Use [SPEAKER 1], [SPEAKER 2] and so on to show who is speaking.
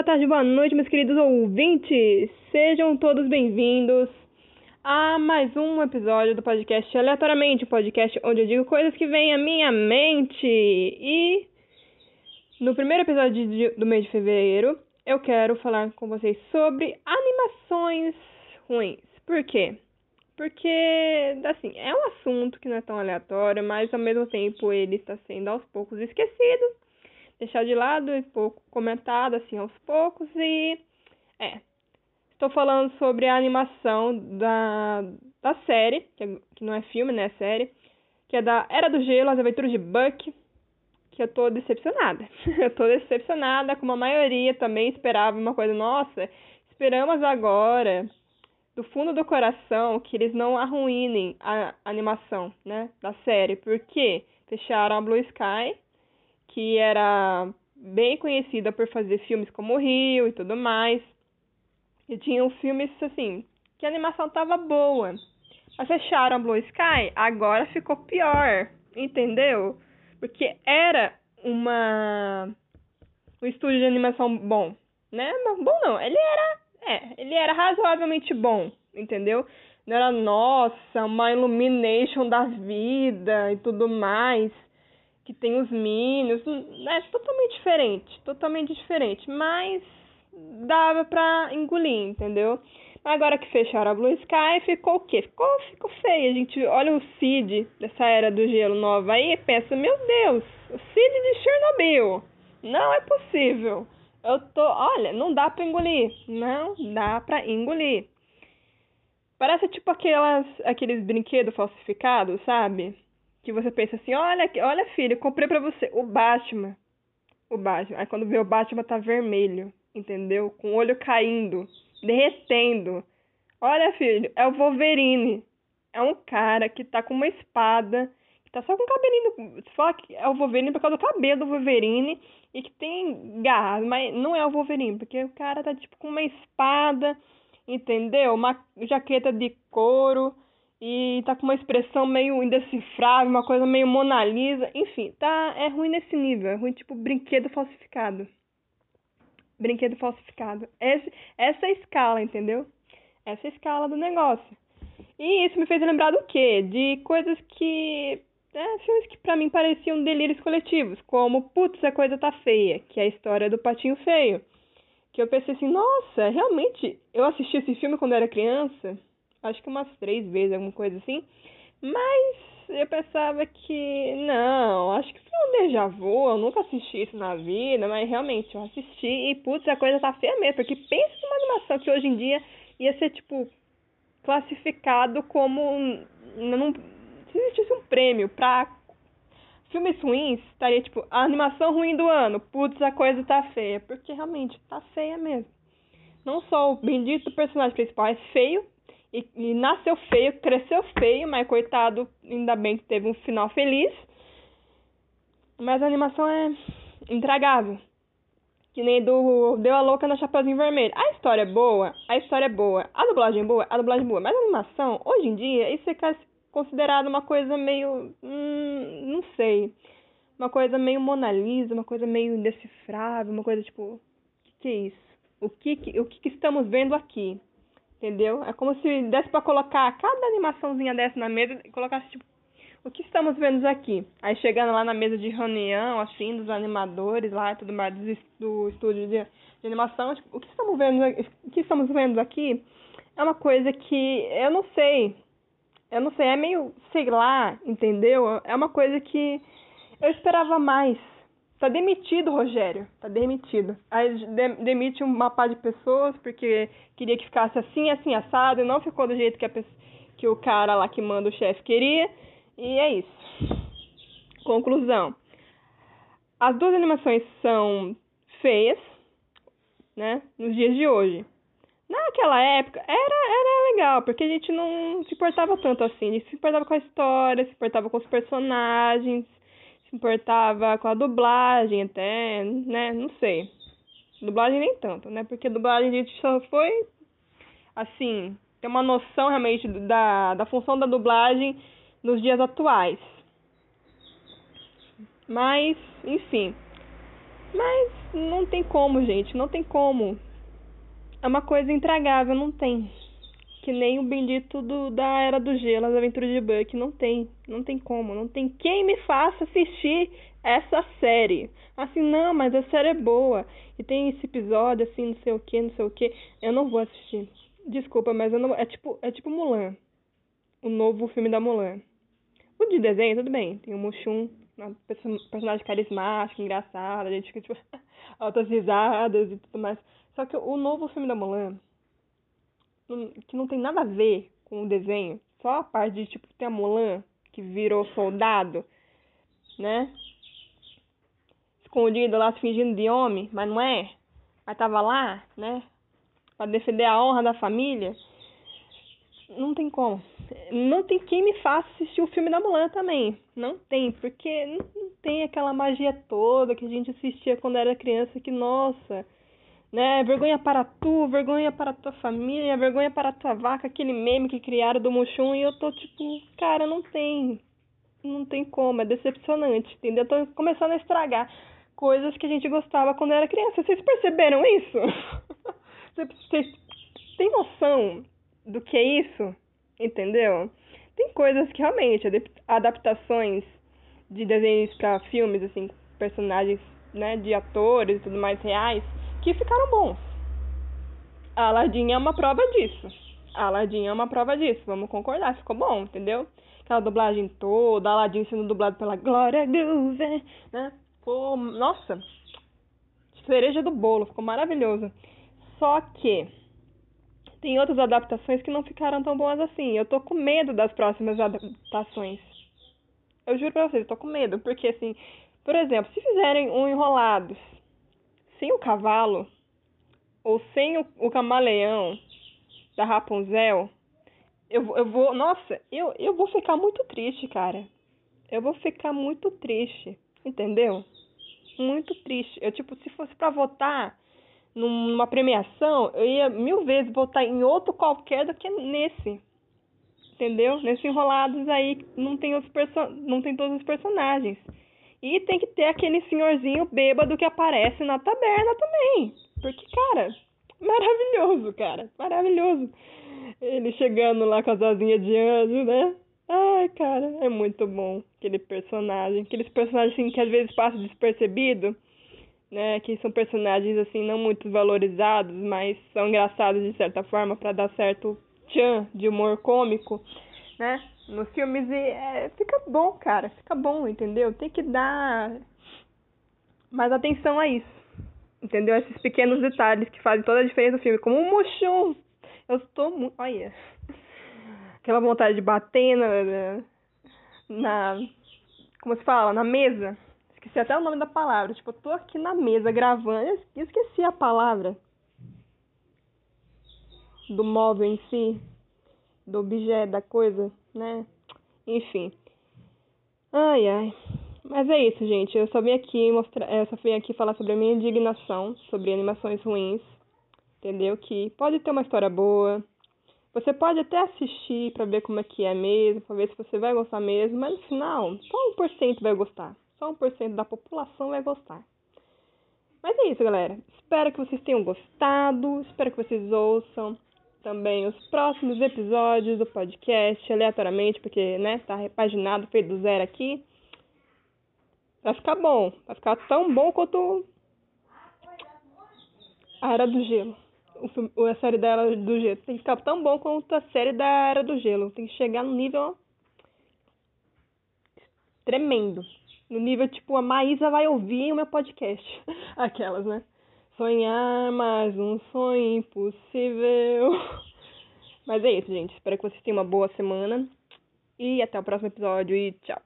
[SPEAKER 1] boa tarde, boa noite, meus queridos ouvintes. Sejam todos bem-vindos a mais um episódio do podcast Aleatoriamente, o podcast onde eu digo coisas que vêm à minha mente. E no primeiro episódio de, do mês de fevereiro, eu quero falar com vocês sobre animações ruins. Por quê? Porque, assim, é um assunto que não é tão aleatório, mas ao mesmo tempo ele está sendo aos poucos esquecido deixar de lado e pouco comentado assim aos poucos e é estou falando sobre a animação da, da série que, é, que não é filme né é série que é da Era do Gelo as Aventuras de Buck que eu tô decepcionada. Eu tô decepcionada como a maioria também esperava uma coisa nossa esperamos agora do fundo do coração que eles não arruinem a animação né da série. Porque fecharam a Blue Sky que era bem conhecida por fazer filmes como Rio e tudo mais. E tinham filmes assim, que a animação tava boa. Mas fecharam a Blue Sky, agora ficou pior, entendeu? Porque era uma um estúdio de animação bom, né? Bom não, ele era, é, ele era razoavelmente bom, entendeu? Não era nossa, uma illumination da vida e tudo mais que tem os Minions, é totalmente diferente, totalmente diferente, mas dava pra engolir, entendeu? Agora que fecharam a Blue Sky, ficou o quê? Ficou, ficou feio. A gente olha o Cid dessa era do gelo nova aí e pensa, meu Deus, o Cid de Chernobyl. Não é possível. Eu tô, olha, não dá pra engolir. Não dá pra engolir. Parece tipo aquelas, aqueles brinquedos falsificados, sabe? Que você pensa assim, olha, olha filho, comprei para você o Batman. O Batman. Aí quando vê o Batman tá vermelho, entendeu? Com o olho caindo, derretendo. Olha, filho, é o Wolverine. É um cara que tá com uma espada, que tá só com o cabelinho. Você fala que é o Wolverine por causa do cabelo do Wolverine e que tem garras, mas não é o Wolverine, porque o cara tá tipo com uma espada, entendeu? Uma jaqueta de couro e tá com uma expressão meio indecifrável, uma coisa meio Mona Lisa, enfim, tá é ruim nesse nível, é ruim tipo brinquedo falsificado. Brinquedo falsificado. Esse, essa é a escala, entendeu? Essa é a escala do negócio. E isso me fez lembrar do quê? De coisas que é, filmes que para mim pareciam delírios coletivos, como Putz, a coisa tá feia, que é a história do patinho feio. Que eu pensei assim, nossa, realmente, eu assisti esse filme quando era criança, acho que umas três vezes, alguma coisa assim. Mas eu pensava que não, acho que foi um déjà vu, eu nunca assisti isso na vida, mas realmente eu assisti e putz, a coisa tá feia mesmo, porque pensa numa animação que hoje em dia ia ser tipo classificado como não se existisse um prêmio pra filmes ruins, estaria tipo a animação ruim do ano, putz, a coisa tá feia, porque realmente tá feia mesmo. Não só o bendito personagem principal é feio, e, e, nasceu feio, cresceu feio, mas coitado, ainda bem que teve um final feliz. Mas a animação é intragável. Que nem do Deu a Louca na Chapeuzinho Vermelho. A história é boa, a história é boa. A dublagem é boa, a dublagem é boa. Mas a animação, hoje em dia, isso é considerado uma coisa meio. Hum, não sei. Uma coisa meio Mona Lisa, uma coisa meio indecifrável, uma coisa tipo. O que, que é isso? O que, o que, que estamos vendo aqui? Entendeu? É como se desse para colocar cada animaçãozinha dessa na mesa e colocasse, tipo, o que estamos vendo aqui? Aí chegando lá na mesa de reunião, assim, dos animadores lá e tudo mais, do, estúdio de, de animação, tipo, o que estamos vendo o que estamos vendo aqui é uma coisa que eu não sei. Eu não sei, é meio, sei lá, entendeu? É uma coisa que eu esperava mais Tá demitido, Rogério. Tá demitido. Aí demite uma par de pessoas porque queria que ficasse assim, assim, assado, e não ficou do jeito que, a, que o cara lá que manda o chefe queria. E é isso. Conclusão. As duas animações são feias, né? Nos dias de hoje. Naquela época era, era legal, porque a gente não se importava tanto assim. A gente se importava com a história, se importava com os personagens se importava com a dublagem até, né? Não sei. Dublagem nem tanto, né? Porque dublagem a gente só foi, assim, ter uma noção realmente da, da função da dublagem nos dias atuais. Mas, enfim. Mas não tem como, gente, não tem como. É uma coisa intragável, não tem. Que nem o bendito do, da Era do Gelo, as aventuras de Buck, não tem. Não tem como, não tem quem me faça assistir essa série. Assim, não, mas a série é boa. E tem esse episódio, assim, não sei o que, não sei o que. Eu não vou assistir. Desculpa, mas eu não. É tipo, é tipo Mulan. O novo filme da Mulan. O de desenho, tudo bem. Tem o Mushum, uma personagem carismática, engraçada, a gente fica, tipo, altas risadas e tudo mais. Só que o novo filme da Mulan, que não tem nada a ver com o desenho, só a parte de, tipo, tem a Mulan, que virou soldado, né? Escondido lá, se fingindo de homem, mas não é. Mas tava lá, né? Pra defender a honra da família. Não tem como não tem quem me faça assistir o filme da Mulan também. Não tem, porque não tem aquela magia toda que a gente assistia quando era criança, que, nossa, né? Vergonha para tu, vergonha para tua família, vergonha para tua vaca, aquele meme que criaram do Mushum, e eu tô tipo, cara, não tem. Não tem como, é decepcionante, entendeu? Eu tô começando a estragar coisas que a gente gostava quando era criança. Vocês perceberam isso? Vocês têm noção do que é isso? Entendeu? Tem coisas que realmente, adaptações de desenhos para filmes, assim, personagens, né, de atores e tudo mais reais, que ficaram bons. A Aladdin é uma prova disso. A Aladdin é uma prova disso, vamos concordar, ficou bom, entendeu? Aquela dublagem toda, Aladdin sendo dublado pela Glória Groove, né? Nossa, cereja do bolo, ficou maravilhoso. Só que tem outras adaptações que não ficaram tão boas assim. Eu tô com medo das próximas adaptações. Eu juro pra vocês, eu tô com medo, porque assim, por exemplo, se fizerem um Enrolados sem o cavalo, ou sem o, o camaleão da Rapunzel, eu, eu vou. Nossa, eu, eu vou ficar muito triste, cara. Eu vou ficar muito triste. Entendeu? Muito triste. Eu, tipo, se fosse para votar, numa premiação, eu ia mil vezes votar em outro qualquer do que nesse. Entendeu? Nesse Enrolados aí não tem, os perso não tem todos os personagens. E tem que ter aquele senhorzinho bêbado que aparece na taberna também. Porque, cara, maravilhoso, cara. Maravilhoso. Ele chegando lá com as asinhas de anjo, né? Ai, cara, é muito bom aquele personagem. Aqueles personagens assim, que às vezes passam despercebido né, que são personagens assim não muito valorizados, mas são engraçados de certa forma para dar certo tchan de humor cômico, né? Nos filmes e é, fica bom, cara, fica bom, entendeu? Tem que dar mais atenção a isso, entendeu? Esses pequenos detalhes que fazem toda a diferença no filme, como o Mushum. Eu estou muito, olha, aquela vontade de bater na, na como se fala, na mesa Esqueci até o nome da palavra. Tipo, eu tô aqui na mesa gravando e esqueci a palavra. Do móvel em si. Do objeto, da coisa, né? Enfim. Ai, ai. Mas é isso, gente. Eu só vim aqui mostrar, eu só vim aqui falar sobre a minha indignação sobre animações ruins. Entendeu? Que pode ter uma história boa. Você pode até assistir para ver como é que é mesmo, pra ver se você vai gostar mesmo, mas no final, só 1% vai gostar. Só 1% da população vai gostar. Mas é isso, galera. Espero que vocês tenham gostado. Espero que vocês ouçam também os próximos episódios do podcast aleatoriamente, porque, né, tá repaginado, feito do zero aqui. Vai ficar bom. Vai ficar tão bom quanto a Era do Gelo. O, a série da Era do Gelo. Tem que ficar tão bom quanto a série da Era do Gelo. Tem que chegar no nível tremendo. No nível, tipo, a Maísa vai ouvir o meu podcast. Aquelas, né? Sonhar mais um sonho impossível. Mas é isso, gente. Espero que vocês tenham uma boa semana. E até o próximo episódio e tchau.